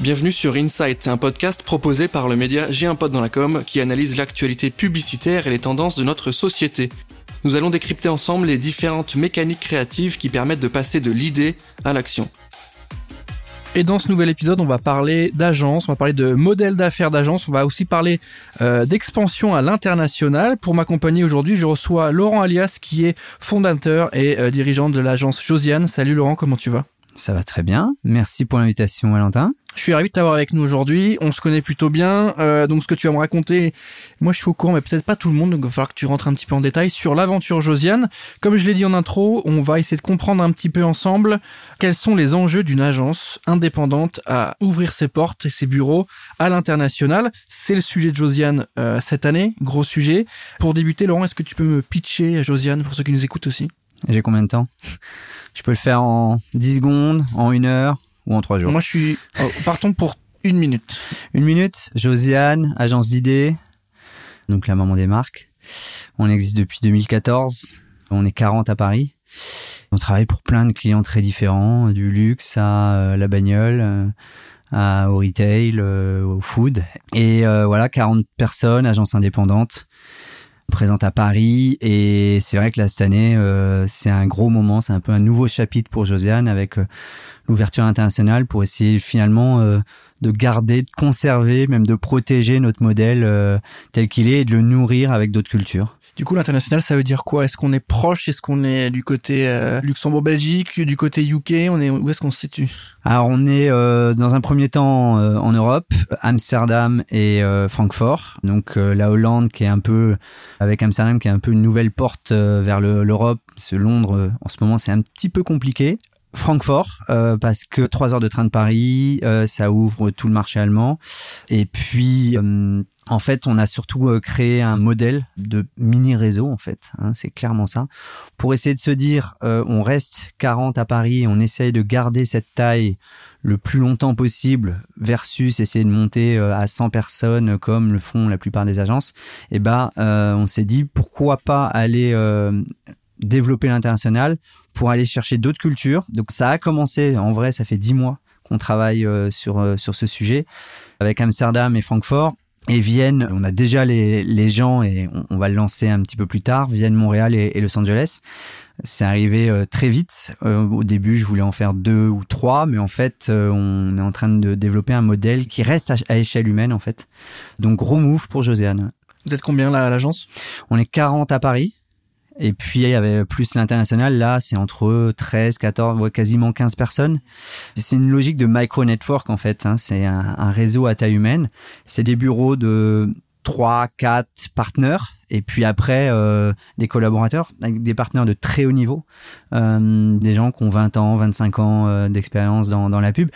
Bienvenue sur Insight, un podcast proposé par le média J'ai un pote qui analyse l'actualité publicitaire et les tendances de notre société. Nous allons décrypter ensemble les différentes mécaniques créatives qui permettent de passer de l'idée à l'action. Et dans ce nouvel épisode, on va parler d'agence, on va parler de modèle d'affaires d'agence, on va aussi parler euh, d'expansion à l'international. Pour m'accompagner aujourd'hui, je reçois Laurent Alias qui est fondateur et euh, dirigeant de l'agence Josiane. Salut Laurent, comment tu vas? Ça va très bien. Merci pour l'invitation Valentin. Je suis ravi de t'avoir avec nous aujourd'hui. On se connaît plutôt bien. Euh, donc, ce que tu vas me raconter, moi, je suis au courant, mais peut-être pas tout le monde. Donc, il va falloir que tu rentres un petit peu en détail sur l'aventure Josiane. Comme je l'ai dit en intro, on va essayer de comprendre un petit peu ensemble quels sont les enjeux d'une agence indépendante à ouvrir ses portes et ses bureaux à l'international. C'est le sujet de Josiane euh, cette année. Gros sujet. Pour débuter, Laurent, est-ce que tu peux me pitcher Josiane pour ceux qui nous écoutent aussi? J'ai combien de temps? Je peux le faire en 10 secondes, en une heure ou en trois jours Moi, je suis. Oh, partons pour une minute. Une minute. Josiane, agence d'idées, donc la maman des marques. On existe depuis 2014. On est 40 à Paris. On travaille pour plein de clients très différents, du luxe à euh, la bagnole, euh, à, au retail, euh, au food. Et voilà, 40 personnes, agence indépendante présente à Paris et c'est vrai que là cette année c'est un gros moment, c'est un peu un nouveau chapitre pour Josiane avec l'ouverture internationale pour essayer finalement euh, de garder, de conserver, même de protéger notre modèle euh, tel qu'il est et de le nourrir avec d'autres cultures. Du coup, l'international, ça veut dire quoi? Est-ce qu'on est proche? Est-ce qu'on est du côté euh, Luxembourg-Belgique, du côté UK On est où est-ce qu'on se situe? Alors, on est dans un premier temps en Europe, Amsterdam et Francfort. Donc la Hollande qui est un peu avec Amsterdam qui est un peu une nouvelle porte vers l'Europe. Ce Londres, en ce moment, c'est un petit peu compliqué. Francfort euh, parce que trois heures de train de Paris, euh, ça ouvre tout le marché allemand. Et puis euh, en fait, on a surtout créé un modèle de mini réseau en fait. Hein, c'est clairement ça. Pour essayer de se dire, on reste 40 à Paris, on essaye de garder cette taille le plus longtemps possible versus essayer de monter à 100 personnes comme le font la plupart des agences. Et eh ben, on s'est dit pourquoi pas aller développer l'international pour aller chercher d'autres cultures. Donc ça a commencé, en vrai, ça fait dix mois qu'on travaille euh, sur, euh, sur ce sujet avec Amsterdam et Francfort. Et Vienne, on a déjà les, les gens et on, va le lancer un petit peu plus tard, Vienne, Montréal et, Los Angeles. C'est arrivé euh, très vite. au début, je voulais en faire deux ou trois, mais en fait, on est en train de développer un modèle qui reste à, échelle humaine, en fait. Donc, gros move pour Josiane. Vous êtes combien là à l'agence? On est 40 à Paris. Et puis il y avait plus l'international. Là, c'est entre 13, 14, quasiment 15 personnes. C'est une logique de micro network en fait. Hein. C'est un, réseau à taille humaine. C'est des bureaux de 3, 4 partenaires et puis après euh, des collaborateurs avec des partenaires de très haut niveau, euh, des gens qui ont 20 ans, 25 ans euh, d'expérience dans, dans la pub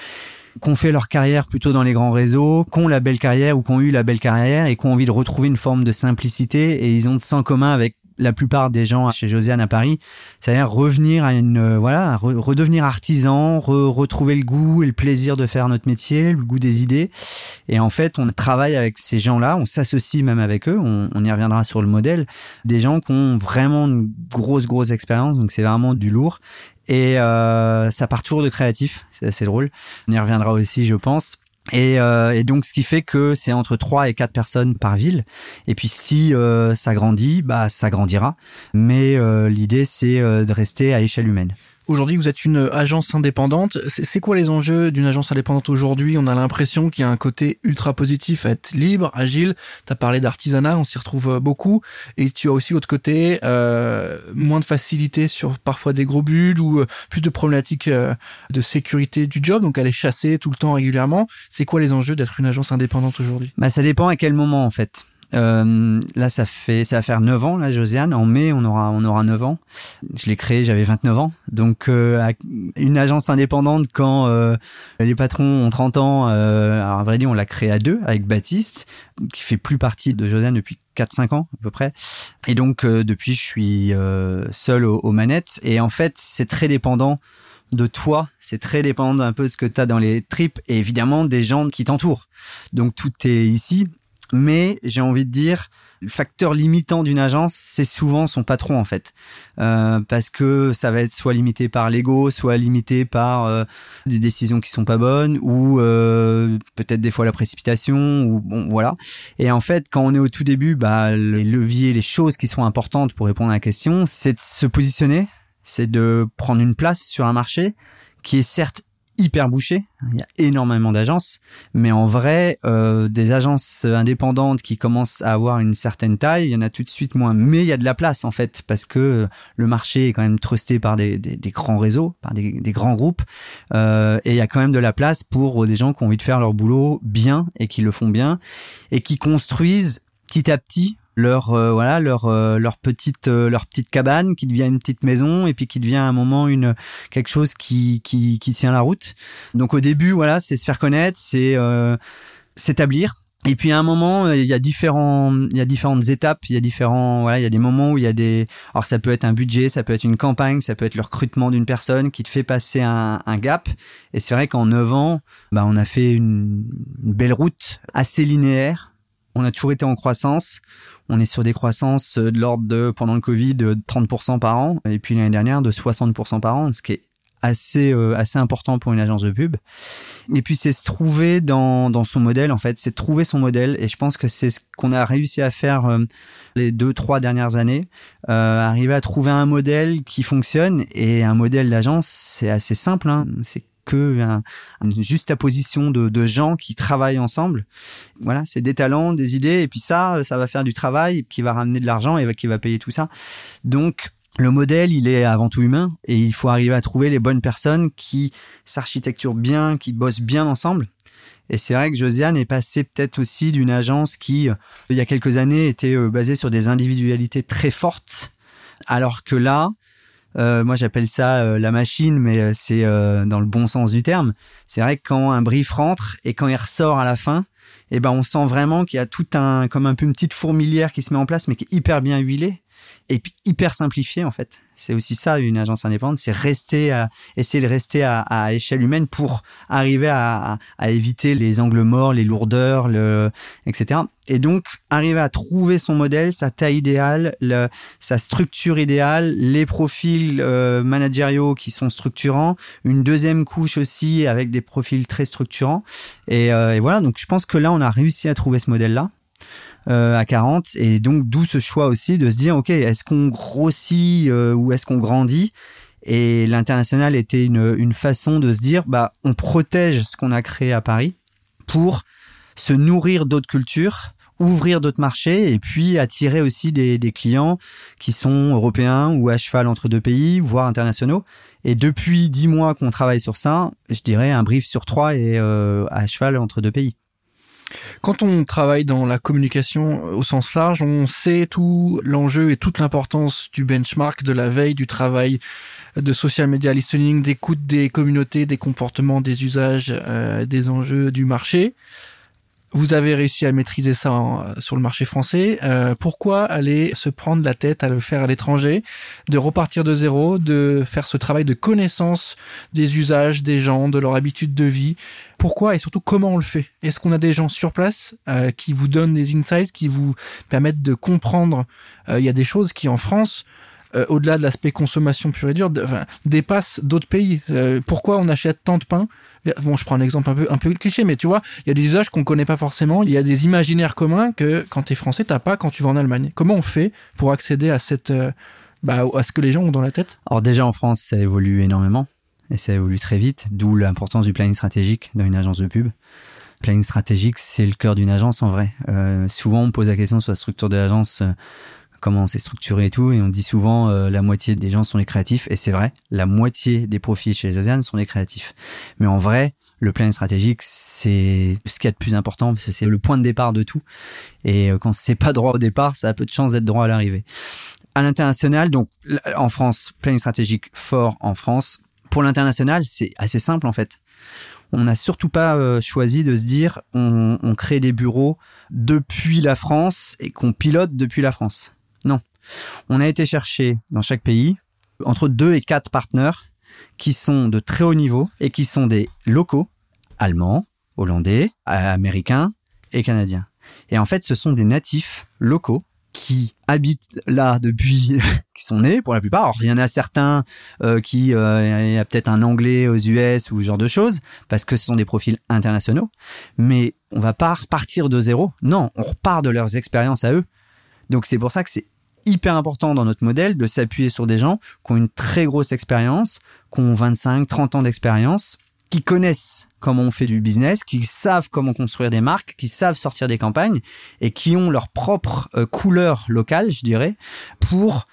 qu'on fait leur carrière plutôt dans les grands réseaux, qu'on la belle carrière ou qu'on eu la belle carrière et qu'on envie de retrouver une forme de simplicité et ils ont de sang commun avec la plupart des gens chez Josiane à Paris, c'est-à-dire revenir à une euh, voilà, redevenir artisan, retrouver le goût et le plaisir de faire notre métier, le goût des idées. Et en fait, on travaille avec ces gens-là, on s'associe même avec eux. On, y reviendra sur le modèle des gens qui ont vraiment une grosse grosse expérience. Donc c'est vraiment du lourd. Et euh, ça part toujours de créatif, c'est assez drôle. On y reviendra aussi, je pense. Et, euh, et, donc, ce qui fait que c'est entre 3 et 4 personnes par ville. Et puis, si euh, ça grandit, bah, ça grandira. Mais euh, l'idée, c'est de rester à échelle humaine. Aujourd'hui, vous êtes une agence indépendante. C'est quoi les enjeux d'une agence indépendante aujourd'hui? On a l'impression qu'il y a un côté ultra positif à être libre, agile. Tu as parlé d'artisanat, on s'y retrouve euh, beaucoup. Et tu as aussi l'autre côté, euh, moins de facilité sur parfois des gros buts ou euh, plus de problématiques euh, de sécurité du job, donc aller chasser tout le temps régulièrement. C'est quoi les enjeux d'être une agence indépendante aujourd'hui? Bah, Ça dépend à quel moment en fait. Euh, là, ça fait, ça va faire 9 ans, là, Josiane. En mai, on aura, on aura 9 ans. Je l'ai créé, j'avais 29 ans. Donc, euh, une agence indépendante, quand euh, les patrons ont 30 ans, euh, alors à vrai dire, on l'a créé à deux, avec Baptiste, qui fait plus partie de Josiane depuis 4-5 ans, à peu près. Et donc, euh, depuis, je suis seul aux, aux manettes. Et en fait, c'est très dépendant de toi, c'est très dépendant un peu de ce que tu as dans les tripes et évidemment des gens qui t'entourent. Donc tout est ici mais j'ai envie de dire le facteur limitant d'une agence, c'est souvent son patron en fait, euh, parce que ça va être soit limité par l'ego, soit limité par euh, des décisions qui sont pas bonnes, ou euh, peut-être des fois la précipitation, ou bon voilà. Et en fait, quand on est au tout début, bah les leviers, les choses qui sont importantes pour répondre à la question, c'est de se positionner, c'est de prendre une place sur un marché qui est certes hyper bouché. Il y a énormément d'agences, mais en vrai, euh, des agences indépendantes qui commencent à avoir une certaine taille, il y en a tout de suite moins. Mais il y a de la place en fait, parce que le marché est quand même trusté par des, des, grands réseaux, par des, des grands groupes, euh, et il y a quand même de la place pour des gens qui ont envie de faire leur boulot bien et qui le font bien et qui construisent petit à petit leur euh, voilà leur euh, leur petite euh, leur petite cabane qui devient une petite maison et puis qui devient à un moment une quelque chose qui qui qui tient la route. Donc au début voilà, c'est se faire connaître, c'est s'établir et puis à un moment, il y a différents, il y a différentes étapes, il y a différents, voilà, il y a des moments où il y a des, alors ça peut être un budget, ça peut être une campagne, ça peut être le recrutement d'une personne qui te fait passer un, un gap. Et c'est vrai qu'en 9 ans, bah on a fait une belle route assez linéaire. On a toujours été en croissance on est sur des croissances euh, de l'ordre de, pendant le Covid, de 30% par an, et puis l'année dernière de 60% par an, ce qui est assez euh, assez important pour une agence de pub. Et puis c'est se trouver dans dans son modèle en fait, c'est trouver son modèle et je pense que c'est ce qu'on a réussi à faire euh, les deux trois dernières années, arriver à trouver un modèle qui fonctionne et un modèle d'agence c'est assez simple hein. Que un, une de, de gens qui travaillent ensemble. Voilà, c'est des talents, des idées, et puis ça, ça va faire du travail qui va ramener de l'argent et qui va payer tout ça. Donc, le modèle, il est avant tout humain et il faut arriver à trouver les bonnes personnes qui s'architecturent bien, qui bossent bien ensemble. Et c'est vrai que Josiane est passée peut-être aussi d'une agence qui, il y a quelques années, était euh, basée sur des individualités très fortes, alors que là, euh, moi, j'appelle ça euh, la machine, mais euh, c'est dans le bon sens du terme. C'est vrai que quand un brief rentre et quand il ressort à la fin, eh ben, on sent vraiment qu'il y a tout un, comme un peu une petite fourmilière qui se met en place, mais qui est hyper bien huilée et puis hyper simplifiée en fait. C'est aussi ça une agence indépendante, c'est rester à essayer de rester à, à échelle humaine pour arriver à, à, éviter les angles morts, les lourdeurs, le, etc. Et donc arriver à trouver son modèle, sa taille idéale, le, sa structure idéale, les profils euh, managériaux qui sont structurants, une deuxième couche aussi avec des profils très structurants. Et, euh, et voilà, donc je pense que là on a réussi à trouver ce modèle là. Euh, à 40 et donc d'où ce choix aussi de se dire ok est-ce qu'on grossit euh, ou est-ce qu'on grandit? Et l'international était une, une façon de se dire bah on protège ce qu'on a créé à Paris pour se nourrir d'autres cultures ouvrir d'autres marchés et puis attirer aussi des, des, clients qui sont européens ou à cheval entre deux pays, voire internationaux. Et depuis dix mois qu'on travaille sur ça, je dirais un brief sur trois est euh, à cheval entre deux pays. Quand on travaille dans la communication au sens large, on sait tout l'enjeu et toute l'importance du benchmark, de la veille, du travail de social media listening, d'écoute des communautés, des comportements, des usages, euh, des enjeux du marché. Vous avez réussi à maîtriser ça sur le marché français. Euh, pourquoi aller se prendre la tête à le faire à l'étranger, de repartir de zéro, de faire ce travail de connaissance des usages des gens, de leur habitude de vie? Pourquoi et surtout comment on le fait? Est-ce qu'on a des gens sur place euh, qui vous donnent des insights, qui vous permettent de comprendre? Euh, Il y a des choses qui en France au-delà de l'aspect consommation pure et dure, dépassent d'autres pays. pourquoi on achète tant de pain? Bon, je prends un exemple un peu, un peu cliché, mais tu vois, il y a des usages qu'on connaît pas forcément. Il y a des imaginaires communs que quand tu es français, t'as pas quand tu vas en Allemagne. Comment on fait pour accéder à cette, euh, bah, à ce que les gens ont dans la tête? Alors déjà en France, ça évolue énormément et ça évolue très vite, d'où l'importance du planning stratégique dans une agence de pub. Planning stratégique, c'est le cœur d'une agence en vrai. Euh, souvent, on pose la question sur la structure de l'agence. Comment c'est structuré et tout. Et on dit souvent euh, la moitié des gens sont les créatifs. Et c'est vrai, la moitié des profils chez Josiane sont les créatifs. Mais en vrai, le plan stratégique, c'est ce qui est de plus important c'est le point de départ de tout. Et euh, quand c'est pas droit au départ, ça a peu de chance d'être droit à l'arrivée. À l'international, donc en France, planning stratégique fort en France. Pour l'international, c'est assez simple en fait. On n'a surtout pas euh, choisi de se dire on, on crée des bureaux depuis la France et qu'on pilote depuis la France. Non. On a été chercher dans chaque pays entre deux et quatre partenaires qui sont de très haut niveau et qui sont des locaux allemands, hollandais, américains et canadiens. Et en fait, ce sont des natifs locaux qui habitent là depuis qui sont nés pour la plupart. Alors, il y en a certains euh, qui euh, y a peut-être un anglais aux US ou ce genre de choses parce que ce sont des profils internationaux, mais on va pas repartir de zéro. Non, on repart de leurs expériences à eux. Donc c'est pour ça que c'est hyper important dans notre modèle de s'appuyer sur des gens qui ont une très grosse expérience, qui ont 25, 30 ans d'expérience qui connaissent comment on fait du business, qui savent comment construire des marques, qui savent sortir des campagnes et qui ont leur propre euh, couleur locale, je dirais, pour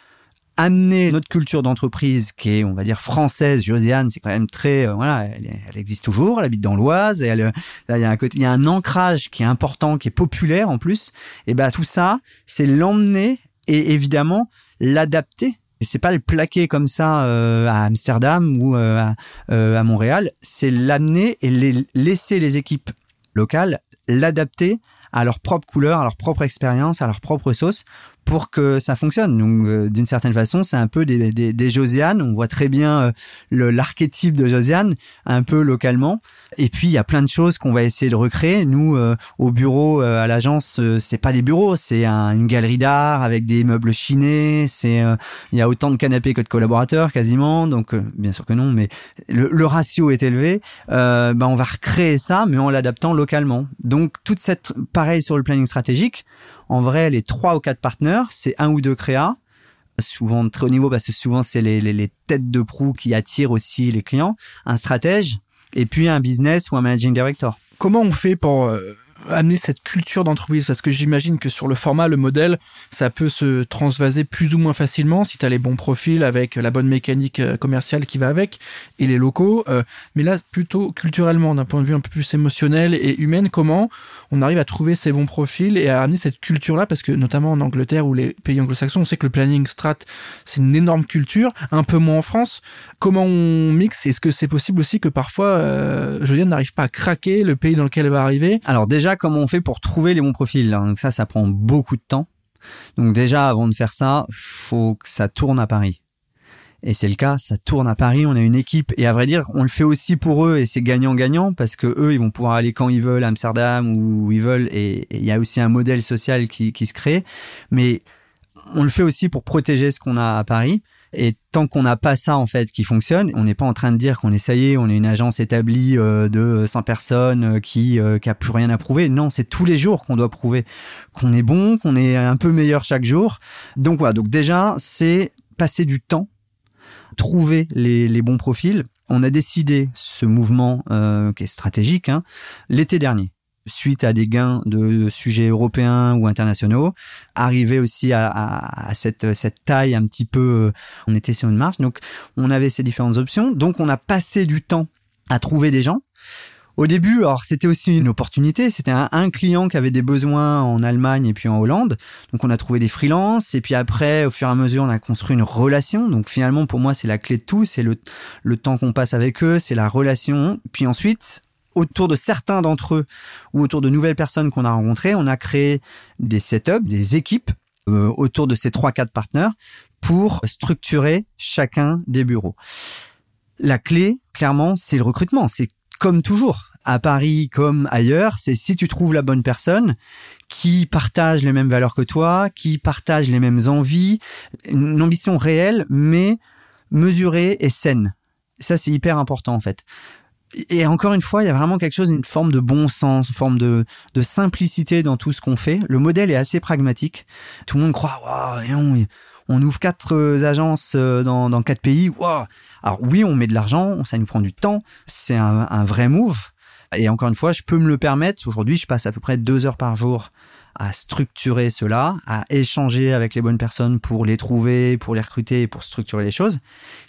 amener notre culture d'entreprise qui est, on va dire, française. Josiane, c'est quand même très, euh, voilà, elle, existe toujours, elle habite dans l'Oise elle, euh, il y a un côté, il y a un ancrage qui est important, qui est populaire en plus. Et ben tout ça, c'est l'emmener et évidemment l'adapter. Et c'est pas le plaquer comme ça euh, à Amsterdam ou euh, à, euh, à, Montréal, c'est l'amener et laisser les équipes locales l'adapter à leur propre couleur, à leur propre expérience, à leur propre sauce pour que ça fonctionne. Donc, euh, d'une certaine façon, c'est un peu des, des, des Josiane. On voit très bien euh, l'archétype de Josiane, un peu localement. Et puis, il y a plein de choses qu'on va essayer de recréer. Nous, euh, au bureau, à l'agence, c'est pas des bureaux, c'est une galerie d'art avec des meubles chinés. C'est, il y a autant de canapés que de collaborateurs quasiment. Donc, bien sûr que non, mais le, le ratio est élevé. ben, on va recréer ça, mais en l'adaptant localement. Donc, toute cette, pareil sur le planning stratégique en vrai, les trois ou quatre partenaires, c'est un ou deux créas, souvent très haut niveau parce que souvent c'est les, têtes de proue qui attirent aussi les clients, un stratège et puis un business ou un managing director. Comment on fait pour euh, amener cette culture d'entreprise Parce que j'imagine que sur le format, le modèle, ça peut se transvaser plus ou moins facilement si tu as les bons profils avec la bonne mécanique euh, commerciale qui va avec et les locaux. Euh, mais là, plutôt culturellement, d'un point de vue un peu plus émotionnel et humain, comment on arrive à trouver ces bons profils et à amener cette culture-là? Parce que notamment en Angleterre ou les pays anglo-saxons, on sait que le planning strat, c'est une énorme culture, un peu moins en France. Comment on mixe? Est-ce que c'est possible aussi que parfois, euh, n'arrive pas à craquer le pays dans lequel elle va arriver? Alors déjà, comment on fait pour trouver les bons profils Donc ça, ça prend beaucoup de temps. Donc déjà, avant de faire ça, faut que ça tourne à Paris. Et c'est le cas, ça tourne à Paris, on a une équipe et à vrai dire, on le fait aussi pour eux et c'est gagnant-gagnant parce que eux, ils vont pouvoir aller quand ils veulent à Amsterdam ou où ils veulent et il y a aussi un modèle social qui se crée. Mais on le fait aussi pour protéger ce qu'on a à Paris. Et tant qu'on n'a pas ça en fait qui fonctionne, on n'est pas en train de dire qu'on est ça y est, on est une agence établie euh, de 100 personnes euh, qui euh, qui a plus rien à prouver. Non, c'est tous les jours qu'on doit prouver qu'on est bon, qu'on est un peu meilleur chaque jour. Donc voilà, donc déjà c'est passer du temps, trouver les, les bons profils. On a décidé ce mouvement qui est stratégique hein, l'été dernier suite à des gains de sujets européens ou internationaux, arriver aussi à, à, cette, cette taille un petit peu, on était sur une marche, donc on avait ces différentes options, donc on a passé du temps à trouver des gens. Au début, alors c'était aussi une opportunité. C'était un, client qui avait des besoins en Allemagne et puis en Hollande. Donc on a trouvé des freelances et puis après, au fur et à mesure, on a construit une relation. Donc finalement, pour moi, c'est la clé de tout. C'est le, le temps qu'on passe avec eux, c'est la relation. Puis ensuite, autour de certains d'entre eux ou autour de nouvelles personnes qu'on a rencontrées, on a créé des setups, des équipes euh, autour de ces trois quatre partenaires pour structurer chacun des bureaux. La clé, clairement, c'est le recrutement. C'est comme toujours à Paris comme ailleurs, c'est si tu trouves la bonne personne qui partage les mêmes valeurs que toi, qui partage les mêmes envies, une ambition réelle mais mesurée et saine. Ça, c'est hyper important en fait et encore une fois, il y a vraiment quelque chose, une forme de bon sens, une forme de, de simplicité dans tout ce qu'on fait. Le modèle est assez pragmatique. Tout le monde croit, waouh, on, ouvre quatre euh, agences euh, dans, dans quatre pays. Waouh. Alors oui, on met de l'argent, ça nous prend du temps. C'est un, un vrai move. Et encore une fois, je peux me le permettre. Aujourd'hui, je passe à peu près deux heures par jour à structurer cela, à échanger avec les bonnes personnes pour les trouver, pour les recruter, pour structurer les choses.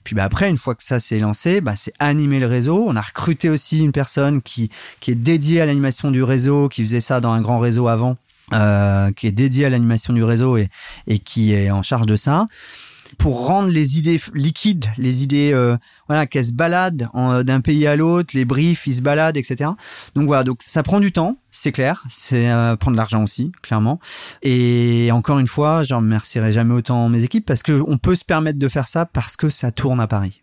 Puis bah après, une fois que ça s'est lancé, bah c'est animer le réseau. On a recruté aussi une personne qui qui est dédiée à l'animation du réseau, qui faisait ça dans un grand réseau avant, euh, qui est dédiée à l'animation du réseau et et qui est en charge de ça pour rendre les idées liquides, les idées euh, voilà qu'elles se baladent euh, d'un pays à l'autre, les briefs ils se baladent, etc. Donc voilà, donc ça prend du temps, c'est clair, c'est euh, prendre de l'argent aussi, clairement. Et encore une fois, je remercierai jamais autant mes équipes parce que on peut se permettre de faire ça parce que ça tourne à Paris.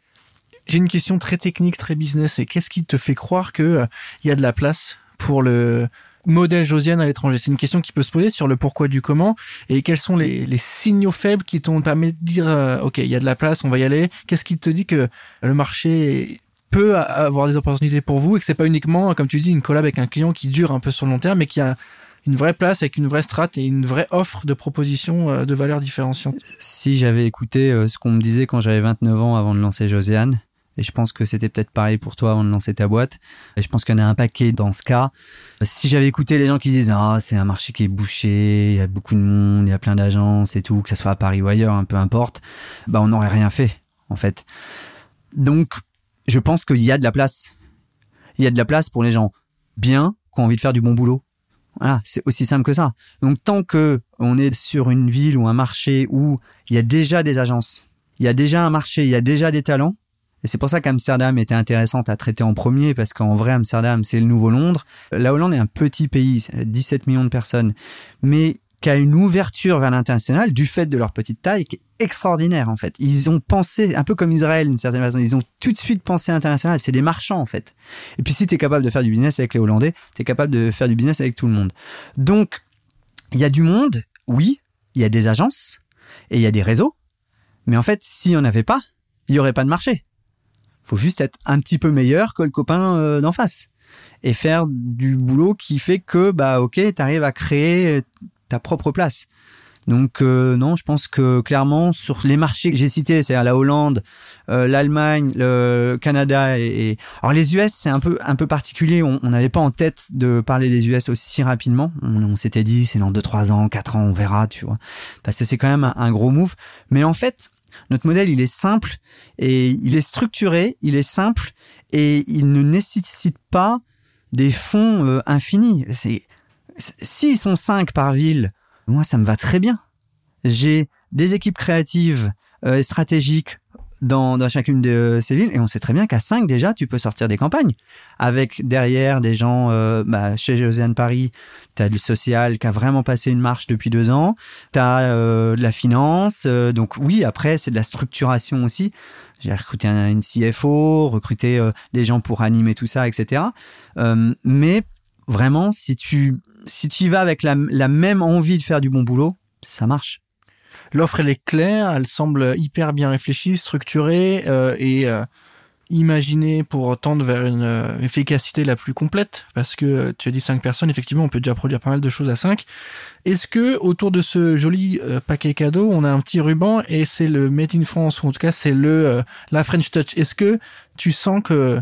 J'ai une question très technique, très business. Et qu'est-ce qui te fait croire que il y a de la place pour le modèle Josiane à l'étranger C'est une question qui peut se poser sur le pourquoi du comment et quels sont les, signaux faibles qui t'ont permis de dire euh, ok il y a de la place, on va y aller. Qu'est-ce qui te dit que le marché peut avoir des opportunités pour vous et que c'est pas uniquement comme tu dis une collab avec un client qui dure un peu sur le long terme mais qui a une vraie place avec une vraie strate et une vraie offre de propositions euh, de valeurs différenciantes? Si j'avais écouté euh, ce qu'on me disait quand j'avais 29 ans avant de lancer Josiane, et je pense que c'était peut-être pareil pour toi avant de lancer ta boîte. Et je pense qu'il y en a un paquet dans ce cas. Si j'avais écouté les gens qui disent ah c'est un marché qui est bouché, il y a beaucoup de monde, il y a plein d'agences et tout, que ça soit à Paris ou ailleurs, hein, peu importe, bah on n'aurait rien fait en fait. Donc je pense qu'il y a de la place. Il y a de la place pour les gens bien qui ont envie de faire du bon boulot. Voilà, c'est aussi simple que ça. Donc tant que on est sur une ville ou un marché où il y a déjà des agences, il y a déjà un marché, il y a déjà des talents, et c'est pour ça qu'Amsterdam était intéressante à traiter en premier, parce qu'en vrai, Amsterdam, c'est le nouveau Londres. La Hollande est un petit pays, 17 millions de personnes, mais qui a une ouverture vers l'international du fait de leur petite taille qui est extraordinaire en fait. Ils ont pensé, un peu comme Israël d'une certaine façon, ils ont tout de suite pensé international. C'est des marchands en fait. Et puis si tu es capable de faire du business avec les Hollandais, tu es capable de faire du business avec tout le monde. Donc, il y a du monde, oui, il y a des agences et il y a des réseaux. Mais en fait, s'il n'y en avait pas, il n'y aurait pas de marché faut juste être un petit peu meilleur que le copain euh, d'en face. Et faire du boulot qui fait que bah ok t'arrives à créer ta propre place. Donc euh, non je pense que clairement sur les marchés que j'ai cités c'est-à-dire la Hollande euh, l'Allemagne le Canada et, alors les US c'est un peu un peu particulier. On n'avait pas en tête de parler des US aussi rapidement. On, s'était dit c'est dans 2 3 ans 4 ans on verra tu vois. Parce que c'est quand même un, un gros move. Mais en fait notre modèle, il est simple et il est structuré, il est simple et il ne nécessite pas des fonds euh, infinis. S'ils sont cinq par ville, moi ça me va très bien. J'ai des équipes créatives euh, et stratégiques dans, dans chacune de ces villes et on sait très bien qu'à 5 déjà tu peux sortir des campagnes. Avec derrière des gens euh, bah, chez Josiane Paris tu as du social qui a vraiment passé une marche depuis deux ans. Tu as euh, de la finance euh, donc oui après c'est de la structuration aussi. J'ai recruté un, une CFO recruté des gens pour animer tout ça etc mais vraiment si tu si tu y vas avec la, la même envie de faire du bon boulot ça marche L'offre, elle est claire, elle semble hyper bien réfléchie, structurée euh, et euh, imaginée pour tendre vers une euh, efficacité la plus complète. Parce que tu as dit 5 personnes, effectivement, on peut déjà produire pas mal de choses à 5. Est-ce que autour de ce joli paquet cadeau, on a un petit ruban et c'est le Made in France, ou en tout cas c'est le la French Touch Est-ce que tu sens que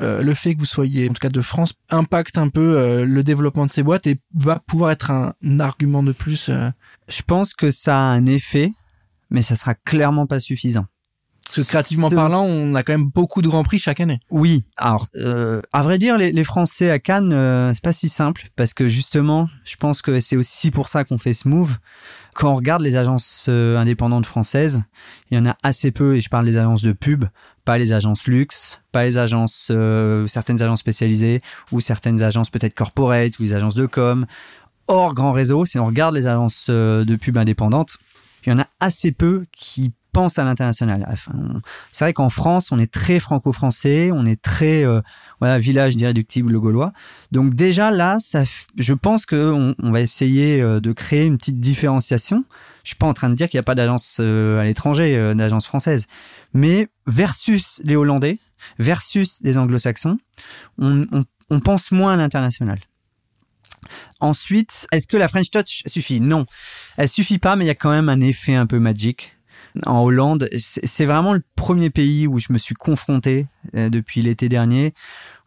le fait que vous soyez en tout cas de France impacte un peu le développement de ces boîtes et va pouvoir être un, argument de plus je pense que ça a un effet, mais ça sera clairement pas suffisant. Parce que créativement parlant, on a quand même beaucoup de grands prix chaque année. Oui. Alors, euh, à vrai dire, les, les Français à Cannes, euh, c'est pas si simple parce que justement, je pense que c'est aussi pour ça qu'on fait ce move. Quand on regarde les agences euh, indépendantes françaises, il y en a assez peu, et je parle des agences de pub, pas les agences luxe, pas les agences, euh, certaines agences spécialisées ou certaines agences peut-être corporate ou les agences de com hors grand réseau, si on regarde les agences euh, de pub indépendantes, il y en a assez peu qui pensent à l'international. c'est vrai qu'en France, on est très franco-français, on est très euh, voilà village d'irréductible gaulois. Donc déjà là, ça, je pense que on, va essayer euh, de créer une petite différenciation. Je suis pas en train de dire qu'il n'y a pas d'agence à l'étranger, d'agence française, mais versus les Hollandais, versus les Anglo-Saxons, on, on, on pense moins à l'international. Ensuite, est-ce que la French Touch suffit? Non, elle suffit pas, mais il y a quand même un effet un peu magique. En Hollande, c'est vraiment le premier pays où je me suis confronté euh, depuis l'été dernier,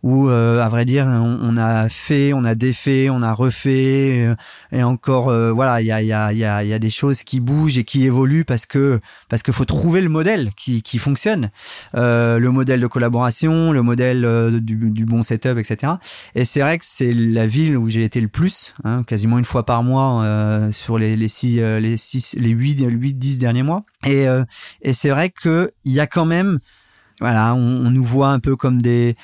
où, euh, à vrai dire, on, a fait, on a défait, on a refait, euh, et encore, euh, voilà, il y a, y, a, y, a, y a des choses qui bougent et qui évoluent parce que parce qu'il faut trouver le modèle qui, qui fonctionne, le modèle de collaboration, le modèle du, du bon setup, etc. Et c'est vrai que c'est la ville où j'ai été le plus, hein, quasiment une fois par mois sur les, les six, les six, les huit, huit, dix derniers mois. Et, et c'est vrai que il y a quand même, voilà, on, on nous voit un peu comme des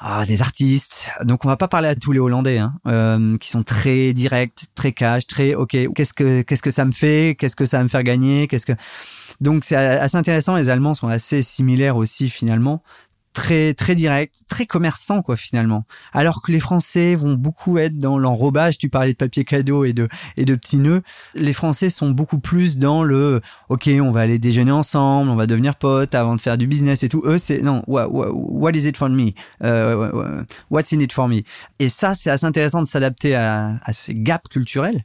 ah, des artistes. Donc on va pas parler à tous les Hollandais, hein, euh, qui sont très directs, très cash, très ok. Qu'est-ce que qu'est-ce que ça me fait Qu'est-ce que ça va me faire gagner Qu'est-ce que donc c'est assez intéressant. Les Allemands sont assez similaires aussi finalement. Très très direct, très commerçant quoi finalement. Alors que les Français vont beaucoup être dans l'enrobage. Tu parlais de papier cadeau et de et de petits nœuds. Les Français sont beaucoup plus dans le ok, on va aller déjeuner ensemble, on va devenir potes avant de faire du business et tout. Eux c'est non, what, what, is it for me? Uh, what's in it for me? Et ça c'est assez intéressant de s'adapter à, ces gaps culturels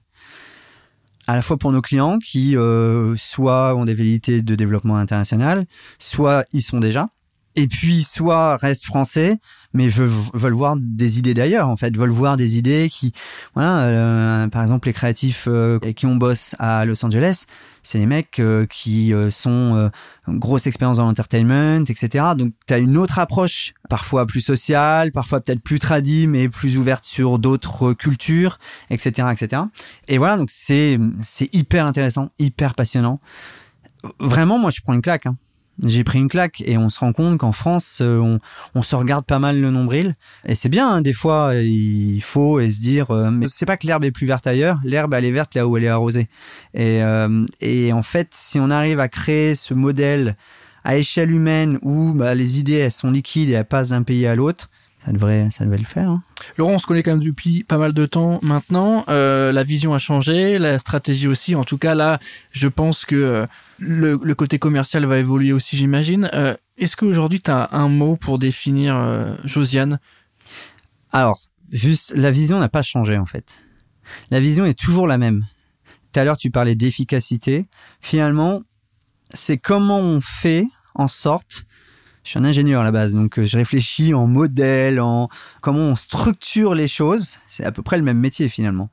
à la fois pour nos clients qui euh, soit ont des velléités de développement international, soit ils sont déjà, et puis soit restent français, mais veulent, voir des idées d'ailleurs en fait, veulent voir des idées qui, voilà, euh, par exemple les créatifs euh, qui on bosse à Los Angeles, c'est les mecs euh, qui euh, sont grosse expérience dans l'entertainment, etc. Donc tu as une autre approche, parfois plus sociale, parfois peut-être plus tradie, mais plus ouverte sur d'autres cultures, etc., etc. Et voilà, donc c'est c'est hyper intéressant, hyper passionnant. Vraiment, moi je prends une claque. Hein j'ai pris une claque et on se rend compte qu'en France, euh, on, on, se regarde pas mal le nombril. Et c'est bien, hein, des fois, il faut et se dire, euh, mais c'est pas que l'herbe est plus verte ailleurs, l'herbe elle est verte là où elle est arrosée. Et, euh, et en fait, si on arrive à créer ce modèle à échelle humaine où bah, les idées elles sont liquides et elles passent d'un pays à l'autre, ça devrait, ça devrait le faire. Hein. Laurent, on se connaît quand même depuis pas mal de temps maintenant. Euh, la vision a changé, la stratégie aussi. En tout cas, là, je pense que euh, le, le, côté commercial va évoluer aussi, j'imagine. Euh, Est-ce qu'aujourd'hui, tu as un mot pour définir euh, Josiane? Alors, juste, la vision n'a pas changé en fait. La vision est toujours la même. Tout à l'heure, tu parlais d'efficacité. Finalement, c'est comment on fait en sorte je suis un ingénieur à la base, donc euh, je réfléchis en modèle, en comment on structure les choses. C'est à peu près le même métier finalement.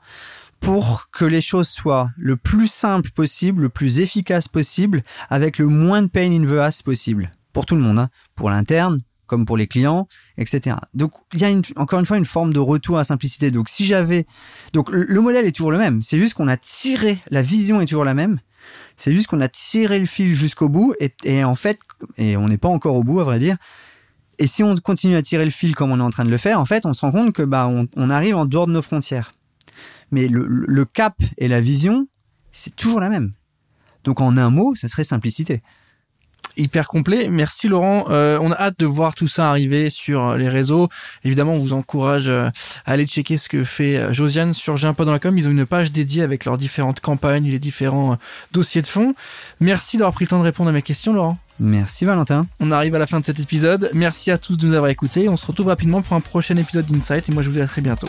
Pour que les choses soient le plus simple possible, le plus efficace possible, avec le moins de pain in the ass possible. Pour tout le monde, hein. pour l'interne, comme pour les clients, etc. Donc il y a encore une fois une forme de retour à simplicité. Donc si j'avais, donc le modèle est toujours le même. C'est juste qu'on a tiré, la vision est toujours la même, c'est juste qu'on a tiré le fil jusqu'au bout et, en fait, et on n'est pas encore au bout à vrai dire. Et si on continue à tirer le fil comme on est en train de le faire, en fait, on se rend compte que bah on, arrive en dehors de nos frontières. Mais le cap et la vision, c'est toujours la même. Donc en un mot, ce serait simplicité hyper complet. Merci Laurent. Euh, on a hâte de voir tout ça arriver sur les réseaux. Évidemment, on vous encourage euh, à aller checker ce que fait euh, Josiane sur J'ai un dans la com. Ils ont une page dédiée avec leurs différentes campagnes, les différents dossiers de fond. Merci d'avoir pris le temps de répondre à mes questions, Laurent. Merci Valentin. On arrive à la fin de cet épisode. Merci à tous de nous avoir écoutés. On se retrouve rapidement pour un prochain épisode d'Insight et moi je vous dis à très bientôt.